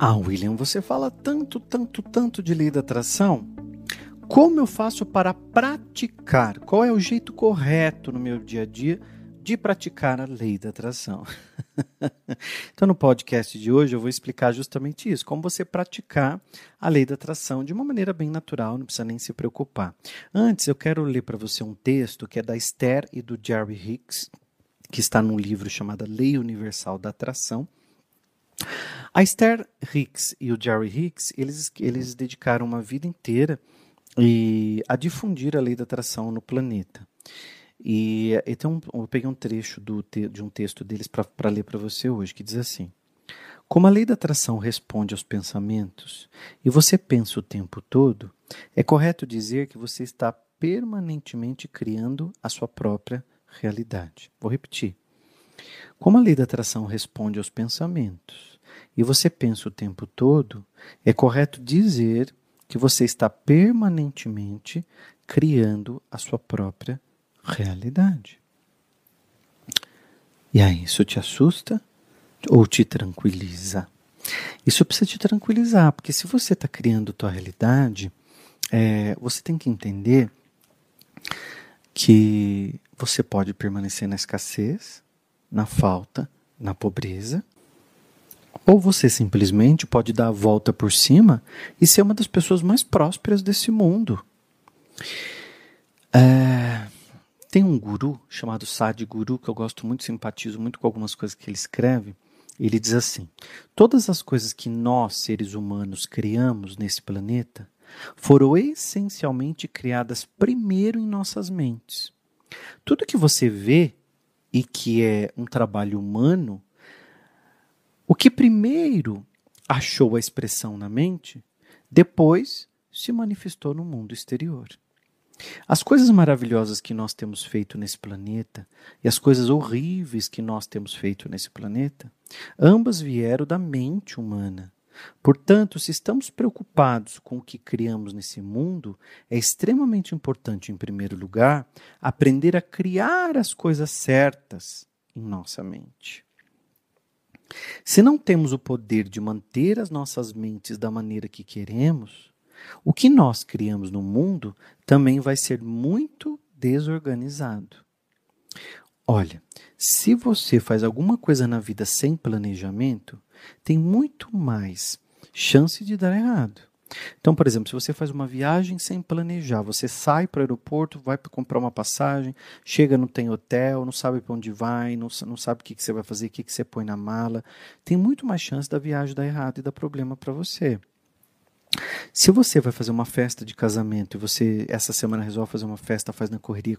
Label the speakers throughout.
Speaker 1: Ah, William, você fala tanto, tanto, tanto de lei da atração. Como eu faço para praticar? Qual é o jeito correto no meu dia a dia de praticar a lei da atração? então, no podcast de hoje, eu vou explicar justamente isso: como você praticar a lei da atração de uma maneira bem natural, não precisa nem se preocupar. Antes, eu quero ler para você um texto que é da Esther e do Jerry Hicks, que está num livro chamado Lei Universal da Atração. A Esther Hicks e o Jerry Hicks, eles, eles dedicaram uma vida inteira e, a difundir a lei da atração no planeta. E, então eu peguei um trecho do, de um texto deles para ler para você hoje, que diz assim: Como a lei da atração responde aos pensamentos e você pensa o tempo todo, é correto dizer que você está permanentemente criando a sua própria realidade. Vou repetir. Como a lei da atração responde aos pensamentos e você pensa o tempo todo, é correto dizer que você está permanentemente criando a sua própria realidade. E aí, isso te assusta ou te tranquiliza? Isso precisa te tranquilizar, porque se você está criando tua realidade, é, você tem que entender que você pode permanecer na escassez, na falta, na pobreza, ou você simplesmente pode dar a volta por cima e ser uma das pessoas mais prósperas desse mundo. É, tem um guru chamado Sadhguru que eu gosto muito, simpatizo muito com algumas coisas que ele escreve. Ele diz assim: Todas as coisas que nós, seres humanos, criamos nesse planeta foram essencialmente criadas primeiro em nossas mentes. Tudo que você vê e que é um trabalho humano, o que primeiro achou a expressão na mente, depois se manifestou no mundo exterior. As coisas maravilhosas que nós temos feito nesse planeta e as coisas horríveis que nós temos feito nesse planeta, ambas vieram da mente humana Portanto, se estamos preocupados com o que criamos nesse mundo, é extremamente importante, em primeiro lugar, aprender a criar as coisas certas em nossa mente. Se não temos o poder de manter as nossas mentes da maneira que queremos, o que nós criamos no mundo também vai ser muito desorganizado. Olha, se você faz alguma coisa na vida sem planejamento, tem muito mais chance de dar errado. Então, por exemplo, se você faz uma viagem sem planejar, você sai para o aeroporto, vai comprar uma passagem, chega, não tem hotel, não sabe para onde vai, não, não sabe o que, que você vai fazer, o que, que você põe na mala, tem muito mais chance da viagem dar errado e dar problema para você. Se você vai fazer uma festa de casamento e você essa semana resolve fazer uma festa, faz na correria,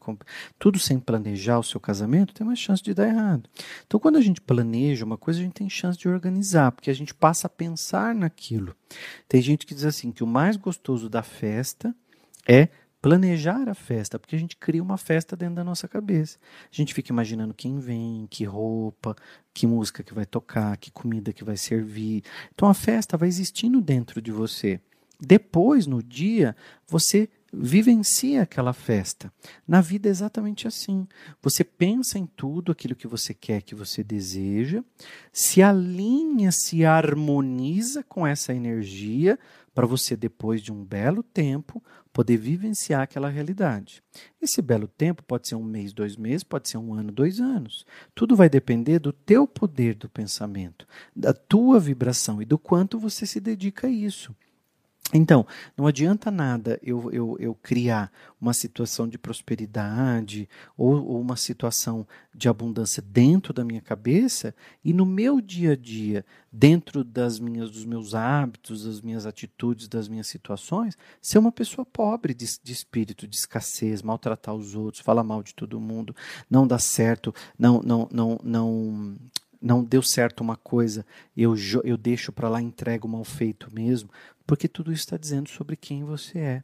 Speaker 1: tudo sem planejar o seu casamento, tem mais chance de dar errado. Então, quando a gente planeja uma coisa, a gente tem chance de organizar, porque a gente passa a pensar naquilo. Tem gente que diz assim que o mais gostoso da festa é planejar a festa, porque a gente cria uma festa dentro da nossa cabeça. A gente fica imaginando quem vem, que roupa, que música que vai tocar, que comida que vai servir. Então a festa vai existindo dentro de você. Depois, no dia, você vivencia aquela festa. Na vida é exatamente assim. Você pensa em tudo aquilo que você quer, que você deseja, se alinha, se harmoniza com essa energia para você depois de um belo tempo poder vivenciar aquela realidade. Esse belo tempo pode ser um mês, dois meses, pode ser um ano, dois anos. Tudo vai depender do teu poder do pensamento, da tua vibração e do quanto você se dedica a isso. Então, não adianta nada eu, eu, eu criar uma situação de prosperidade ou, ou, uma situação de abundância dentro da minha cabeça e no meu dia a dia, dentro das minhas, dos meus hábitos, das minhas atitudes, das minhas situações, ser uma pessoa pobre de, de espírito, de escassez, maltratar os outros, falar mal de todo mundo, não dar certo, não, não, não, não não deu certo uma coisa, eu, eu deixo para lá, entrego mal feito mesmo, porque tudo isso está dizendo sobre quem você é.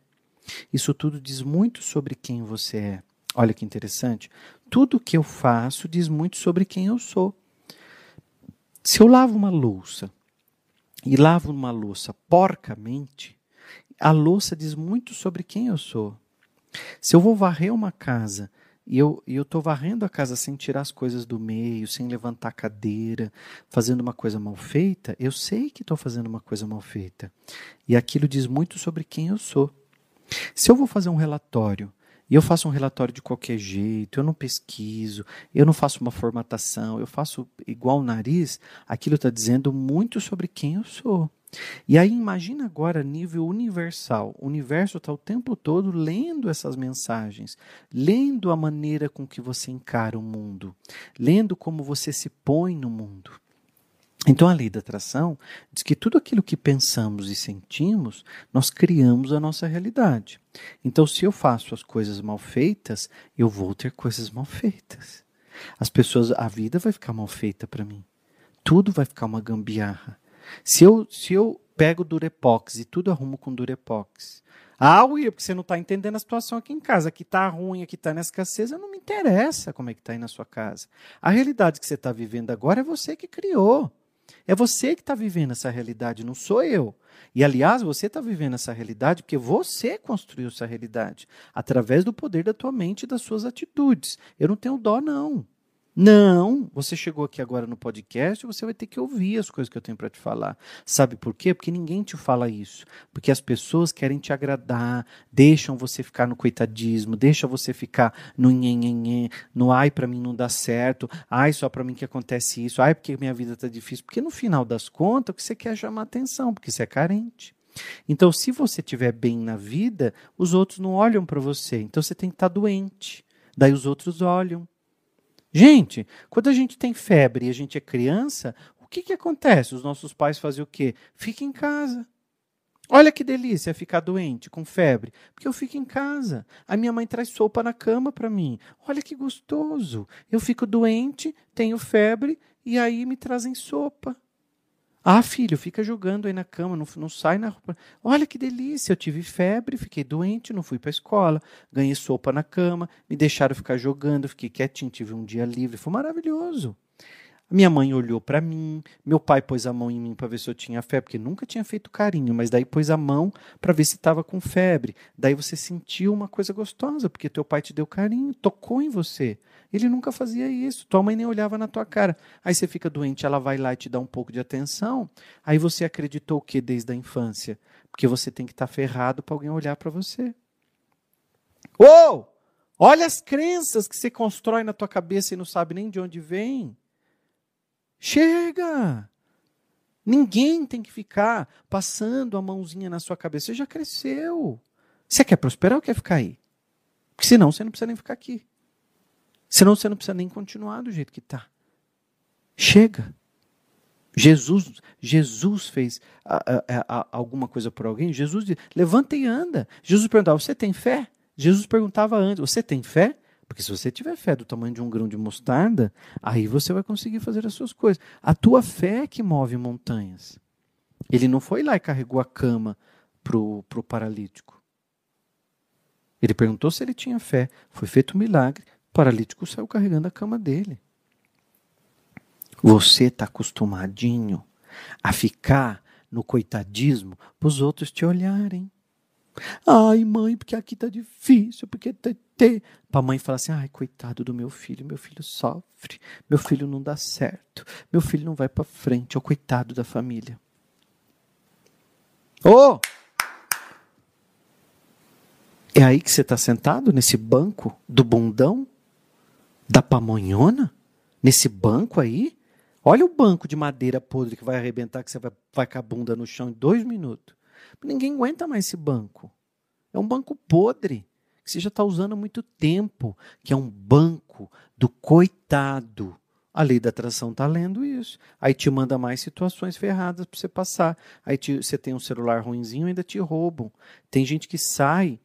Speaker 1: Isso tudo diz muito sobre quem você é. Olha que interessante. Tudo que eu faço diz muito sobre quem eu sou. Se eu lavo uma louça e lavo uma louça porcamente, a louça diz muito sobre quem eu sou. Se eu vou varrer uma casa e eu e eu varrendo a casa sem tirar as coisas do meio, sem levantar a cadeira, fazendo uma coisa mal feita, eu sei que estou fazendo uma coisa mal feita. E aquilo diz muito sobre quem eu sou. Se eu vou fazer um relatório e eu faço um relatório de qualquer jeito, eu não pesquiso, eu não faço uma formatação, eu faço igual o nariz, aquilo está dizendo muito sobre quem eu sou. E aí imagina agora nível universal. O universo está o tempo todo lendo essas mensagens, lendo a maneira com que você encara o mundo, lendo como você se põe no mundo. Então a lei da atração diz que tudo aquilo que pensamos e sentimos, nós criamos a nossa realidade. Então se eu faço as coisas mal feitas, eu vou ter coisas mal feitas. As pessoas, a vida vai ficar mal feita para mim. Tudo vai ficar uma gambiarra. Se eu, se eu pego Durepox e tudo arrumo com Durepox. Ah, Will, porque você não está entendendo a situação aqui em casa. Aqui está ruim, aqui está na escassez. Não me interessa como é que está aí na sua casa. A realidade que você está vivendo agora é você que criou. É você que está vivendo essa realidade, não sou eu. E, aliás, você está vivendo essa realidade porque você construiu essa realidade através do poder da tua mente e das suas atitudes. Eu não tenho dó, não. Não, você chegou aqui agora no podcast, você vai ter que ouvir as coisas que eu tenho para te falar. Sabe por quê? Porque ninguém te fala isso. Porque as pessoas querem te agradar, deixam você ficar no coitadismo, deixam você ficar no nhenhenhen, no ai para mim não dá certo, ai só para mim que acontece isso, ai porque minha vida tá difícil. Porque no final das contas, o que você quer é chamar atenção, porque você é carente. Então, se você estiver bem na vida, os outros não olham para você. Então, você tem que estar tá doente. Daí os outros olham. Gente, quando a gente tem febre e a gente é criança, o que, que acontece? Os nossos pais fazem o quê? Fica em casa. Olha que delícia ficar doente, com febre, porque eu fico em casa. A minha mãe traz sopa na cama para mim. Olha que gostoso. Eu fico doente, tenho febre e aí me trazem sopa. Ah, filho, fica jogando aí na cama, não, não sai na roupa. Olha que delícia, eu tive febre, fiquei doente, não fui para a escola, ganhei sopa na cama, me deixaram ficar jogando, fiquei quietinho, tive um dia livre, foi maravilhoso. Minha mãe olhou para mim, meu pai pôs a mão em mim para ver se eu tinha febre, porque nunca tinha feito carinho, mas daí pôs a mão para ver se estava com febre. Daí você sentiu uma coisa gostosa, porque teu pai te deu carinho, tocou em você. Ele nunca fazia isso. Tua mãe nem olhava na tua cara. Aí você fica doente, ela vai lá e te dá um pouco de atenção. Aí você acreditou o que desde a infância? Porque você tem que estar tá ferrado para alguém olhar para você. Uou! Olha as crenças que você constrói na tua cabeça e não sabe nem de onde vem. Chega! Ninguém tem que ficar passando a mãozinha na sua cabeça. Você já cresceu. Você quer prosperar ou quer ficar aí? Porque senão você não precisa nem ficar aqui. Senão você não precisa nem continuar do jeito que está. Chega. Jesus, Jesus fez a, a, a, alguma coisa por alguém. Jesus disse, levanta e anda. Jesus perguntava: Você tem fé? Jesus perguntava antes: Você tem fé? Porque se você tiver fé do tamanho de um grão de mostarda, aí você vai conseguir fazer as suas coisas. A tua fé é que move montanhas. Ele não foi lá e carregou a cama para o paralítico. Ele perguntou se ele tinha fé. Foi feito um milagre paralítico saiu carregando a cama dele. Você está acostumadinho a ficar no coitadismo para os outros te olharem. Ai, mãe, porque aqui tá difícil, porque te, te. Para a mãe falar assim: ai, coitado do meu filho, meu filho sofre, meu filho não dá certo, meu filho não vai para frente, o coitado da família. Ô! Oh! É aí que você está sentado, nesse banco do bundão? da pamonhona? Nesse banco aí? Olha o banco de madeira podre que vai arrebentar, que você vai, vai com a bunda no chão em dois minutos. Ninguém aguenta mais esse banco. É um banco podre, que você já está usando há muito tempo, que é um banco do coitado. A lei da atração está lendo isso. Aí te manda mais situações ferradas para você passar. Aí te, você tem um celular ruinzinho ainda te roubam. Tem gente que sai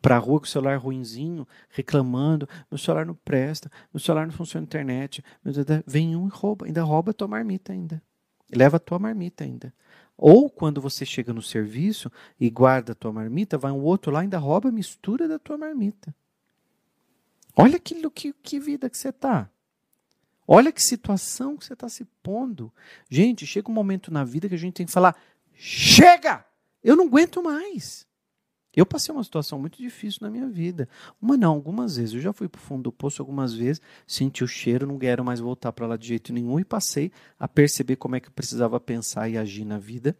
Speaker 1: para a rua com o celular ruinzinho, reclamando, meu celular não presta, meu celular não funciona na internet, vem um e rouba, ainda rouba a tua marmita ainda. Leva a tua marmita ainda. Ou quando você chega no serviço e guarda a tua marmita, vai um outro lá e ainda rouba a mistura da tua marmita. Olha aquilo que, que vida que você está. Olha que situação que você está se pondo. Gente, chega um momento na vida que a gente tem que falar: chega! Eu não aguento mais. Eu passei uma situação muito difícil na minha vida. Uma não, algumas vezes. Eu já fui para o fundo do poço algumas vezes, senti o cheiro, não quero mais voltar para lá de jeito nenhum e passei a perceber como é que eu precisava pensar e agir na vida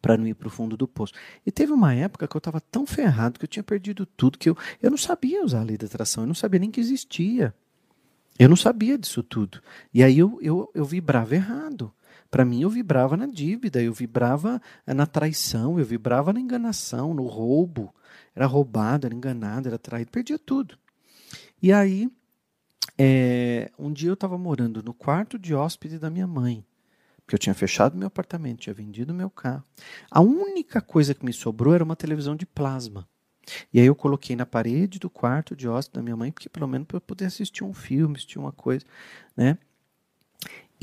Speaker 1: para não ir para o fundo do poço. E teve uma época que eu estava tão ferrado que eu tinha perdido tudo, que eu, eu não sabia usar a lei da atração, eu não sabia nem que existia. Eu não sabia disso tudo. E aí eu, eu, eu vibrava errado. Para mim, eu vibrava na dívida, eu vibrava na traição, eu vibrava na enganação, no roubo. Era roubado, era enganado, era traído, perdia tudo. E aí, é, um dia eu estava morando no quarto de hóspede da minha mãe, porque eu tinha fechado meu apartamento, tinha vendido meu carro. A única coisa que me sobrou era uma televisão de plasma. E aí eu coloquei na parede do quarto de hóspede da minha mãe, porque pelo menos para eu poder assistir um filme, assistir uma coisa, né?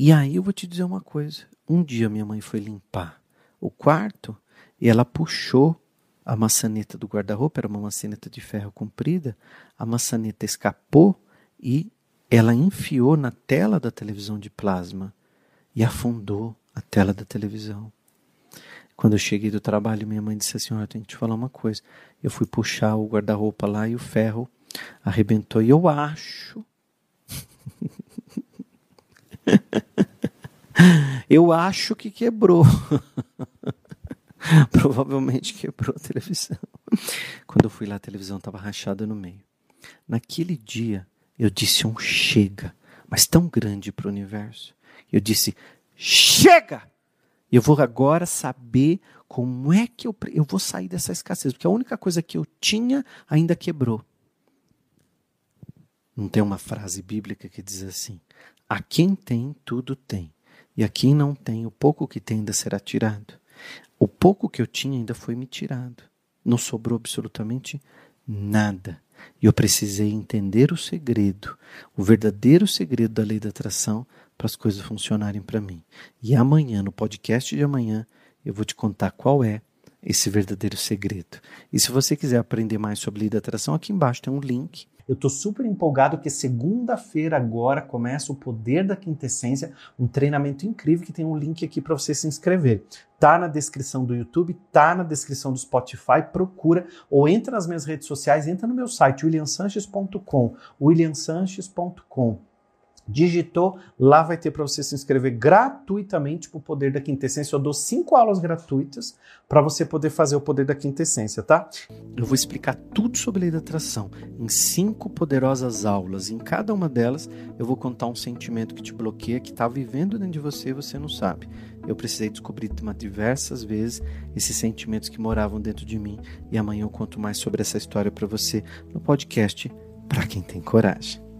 Speaker 1: E aí eu vou te dizer uma coisa. Um dia minha mãe foi limpar o quarto e ela puxou a maçaneta do guarda-roupa, era uma maçaneta de ferro comprida, a maçaneta escapou e ela enfiou na tela da televisão de plasma e afundou a tela da televisão. Quando eu cheguei do trabalho, minha mãe disse assim: Olha, eu tenho que te falar uma coisa. Eu fui puxar o guarda-roupa lá e o ferro arrebentou. E eu acho Eu acho que quebrou. Provavelmente quebrou a televisão. Quando eu fui lá, a televisão estava rachada no meio. Naquele dia, eu disse um chega, mas tão grande para o universo. Eu disse: chega! Eu vou agora saber como é que eu, eu vou sair dessa escassez, porque a única coisa que eu tinha ainda quebrou. Não tem uma frase bíblica que diz assim: a quem tem, tudo tem. E a quem não tem, o pouco que tem ainda será tirado. O pouco que eu tinha ainda foi me tirado. Não sobrou absolutamente nada. E eu precisei entender o segredo, o verdadeiro segredo da lei da atração para as coisas funcionarem para mim. E amanhã, no podcast de amanhã, eu vou te contar qual é esse verdadeiro segredo. E se você quiser aprender mais sobre lei da atração, aqui embaixo tem um link eu estou super empolgado que segunda-feira agora começa o Poder da Quintessência, um treinamento incrível que tem um link aqui para você se inscrever. Tá na descrição do YouTube, tá na descrição do Spotify, procura ou entra nas minhas redes sociais, entra no meu site williamsanches.com, williamsanches.com digitou, lá vai ter para você se inscrever gratuitamente para o Poder da Quintessência. Eu dou cinco aulas gratuitas para você poder fazer o Poder da Quintessência, tá? Eu vou explicar tudo sobre lei da atração em cinco poderosas aulas. Em cada uma delas, eu vou contar um sentimento que te bloqueia, que está vivendo dentro de você e você não sabe. Eu precisei descobrir diversas vezes esses sentimentos que moravam dentro de mim e amanhã eu conto mais sobre essa história para você no podcast para quem tem coragem.